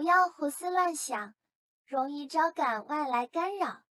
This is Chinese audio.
不要胡思乱想容易招感外来干扰。